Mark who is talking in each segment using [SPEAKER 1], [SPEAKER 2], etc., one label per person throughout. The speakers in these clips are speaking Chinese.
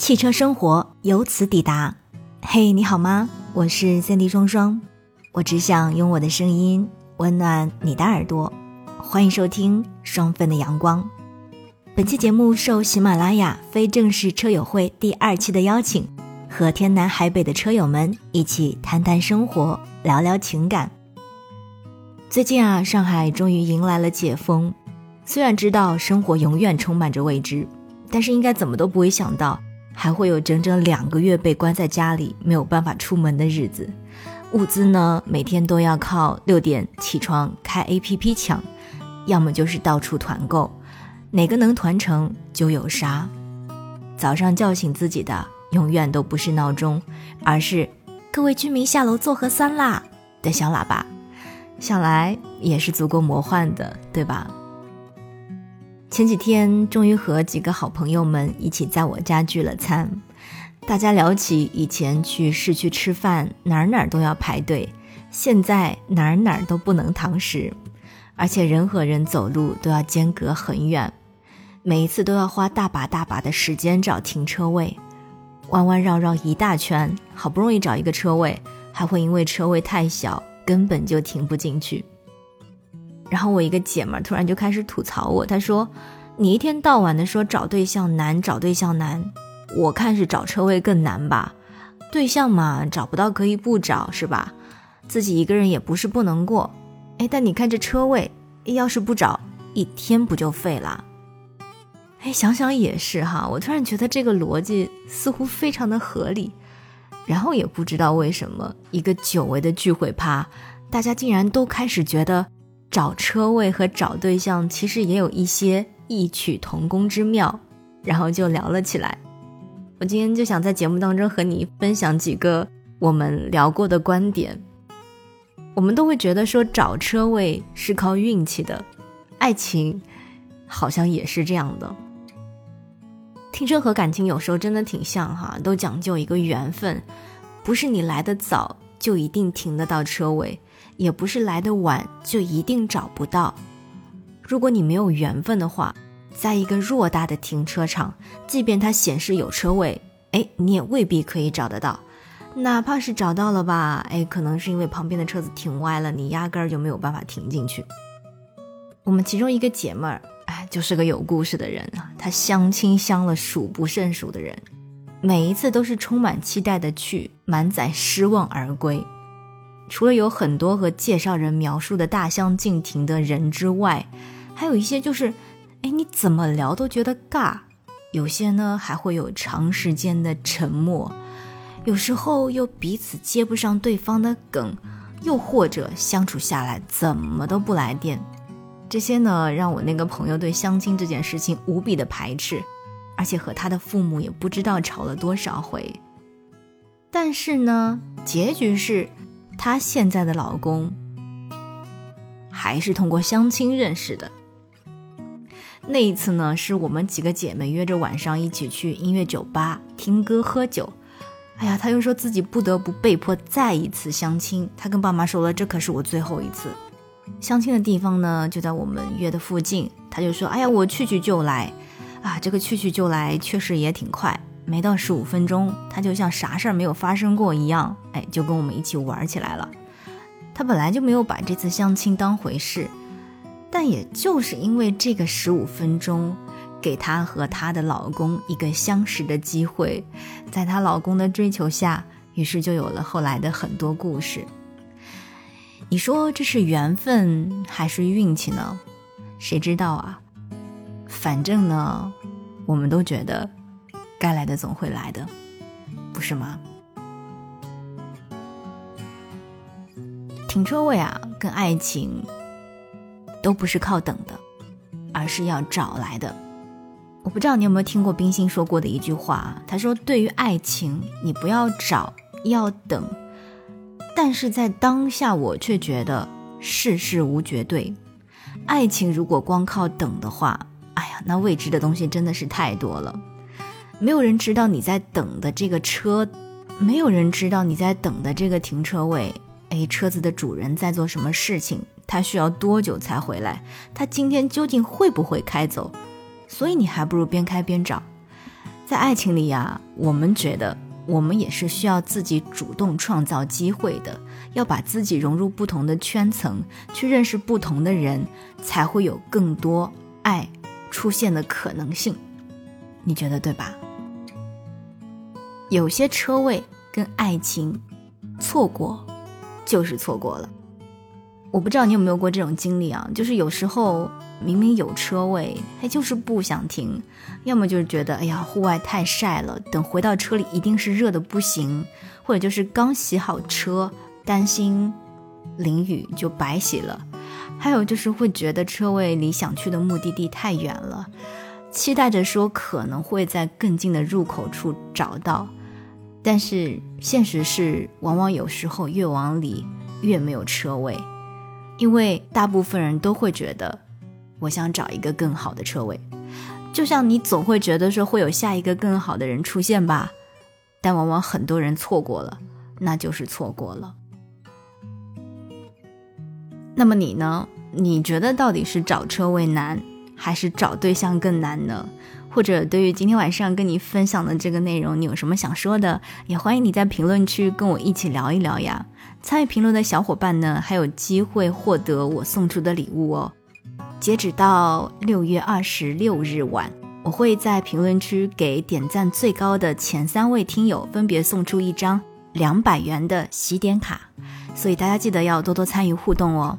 [SPEAKER 1] 汽车生活由此抵达。嘿，你好吗？我是三 D 双双，我只想用我的声音温暖你的耳朵。欢迎收听双份的阳光。本期节目受喜马拉雅非正式车友会第二期的邀请，和天南海北的车友们一起谈谈生活，聊聊情感。最近啊，上海终于迎来了解封。虽然知道生活永远充满着未知，但是应该怎么都不会想到，还会有整整两个月被关在家里没有办法出门的日子。物资呢，每天都要靠六点起床开 APP 抢，要么就是到处团购，哪个能团成就有啥。早上叫醒自己的永远都不是闹钟，而是“各位居民下楼做核酸啦”的小喇叭，想来也是足够魔幻的，对吧？前几天终于和几个好朋友们一起在我家聚了餐，大家聊起以前去市区吃饭，哪儿哪儿都要排队，现在哪儿哪儿都不能堂食，而且人和人走路都要间隔很远，每一次都要花大把大把的时间找停车位，弯弯绕绕一大圈，好不容易找一个车位，还会因为车位太小，根本就停不进去。然后我一个姐们儿突然就开始吐槽我，她说：“你一天到晚的说找对象难，找对象难，我看是找车位更难吧？对象嘛，找不到可以不找是吧？自己一个人也不是不能过，哎，但你看这车位，要是不找，一天不就废了？哎，想想也是哈，我突然觉得这个逻辑似乎非常的合理。然后也不知道为什么，一个久违的聚会趴，大家竟然都开始觉得。”找车位和找对象其实也有一些异曲同工之妙，然后就聊了起来。我今天就想在节目当中和你分享几个我们聊过的观点。我们都会觉得说找车位是靠运气的，爱情好像也是这样的。停车和感情有时候真的挺像哈，都讲究一个缘分，不是你来的早就一定停得到车位。也不是来的晚就一定找不到。如果你没有缘分的话，在一个偌大的停车场，即便它显示有车位，哎，你也未必可以找得到。哪怕是找到了吧，哎，可能是因为旁边的车子停歪了，你压根儿就没有办法停进去。我们其中一个姐妹儿，哎，就是个有故事的人啊。她相亲相了数不胜数的人，每一次都是充满期待的去，满载失望而归。除了有很多和介绍人描述的大相径庭的人之外，还有一些就是，哎，你怎么聊都觉得尬。有些呢还会有长时间的沉默，有时候又彼此接不上对方的梗，又或者相处下来怎么都不来电。这些呢让我那个朋友对相亲这件事情无比的排斥，而且和他的父母也不知道吵了多少回。但是呢，结局是。她现在的老公还是通过相亲认识的。那一次呢，是我们几个姐妹约着晚上一起去音乐酒吧听歌喝酒。哎呀，她又说自己不得不被迫再一次相亲。她跟爸妈说了，这可是我最后一次相亲的地方呢，就在我们约的附近。她就说：“哎呀，我去去就来。”啊，这个去去就来确实也挺快。没到十五分钟，他就像啥事儿没有发生过一样，哎，就跟我们一起玩起来了。他本来就没有把这次相亲当回事，但也就是因为这个十五分钟，给她和她的老公一个相识的机会，在她老公的追求下，于是就有了后来的很多故事。你说这是缘分还是运气呢？谁知道啊？反正呢，我们都觉得。该来的总会来的，不是吗？停车位啊，跟爱情都不是靠等的，而是要找来的。我不知道你有没有听过冰心说过的一句话，他说：“对于爱情，你不要找，要等。但是在当下，我却觉得世事无绝对。爱情如果光靠等的话，哎呀，那未知的东西真的是太多了。”没有人知道你在等的这个车，没有人知道你在等的这个停车位。哎，车子的主人在做什么事情？他需要多久才回来？他今天究竟会不会开走？所以你还不如边开边找。在爱情里呀，我们觉得我们也是需要自己主动创造机会的，要把自己融入不同的圈层，去认识不同的人，才会有更多爱出现的可能性。你觉得对吧？有些车位跟爱情错过，就是错过了。我不知道你有没有过这种经历啊？就是有时候。明明有车位，他就是不想停，要么就是觉得哎呀，户外太晒了，等回到车里一定是热的不行，或者就是刚洗好车，担心淋雨就白洗了，还有就是会觉得车位离想去的目的地太远了，期待着说可能会在更近的入口处找到，但是现实是，往往有时候越往里越没有车位，因为大部分人都会觉得。我想找一个更好的车位，就像你总会觉得说会有下一个更好的人出现吧，但往往很多人错过了，那就是错过了。那么你呢？你觉得到底是找车位难，还是找对象更难呢？或者对于今天晚上跟你分享的这个内容，你有什么想说的？也欢迎你在评论区跟我一起聊一聊呀。参与评论的小伙伴呢，还有机会获得我送出的礼物哦。截止到六月二十六日晚，我会在评论区给点赞最高的前三位听友分别送出一张两百元的喜点卡，所以大家记得要多多参与互动哦。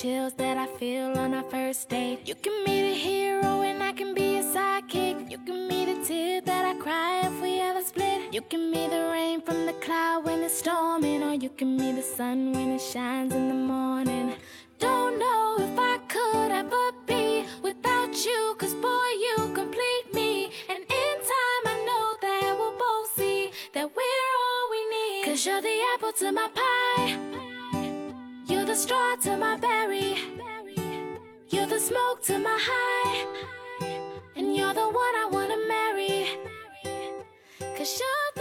[SPEAKER 1] chills that I feel on our first date. You can be the hero and I can be a sidekick. You can be the tear that I cry if we ever split. You can be the rain from the cloud when it's storming, or you can be the sun when it shines in the morning. Don't know if I could ever to my pie You're the straw to my berry. You're the smoke to my high. And you're the one I wanna marry. Cause you're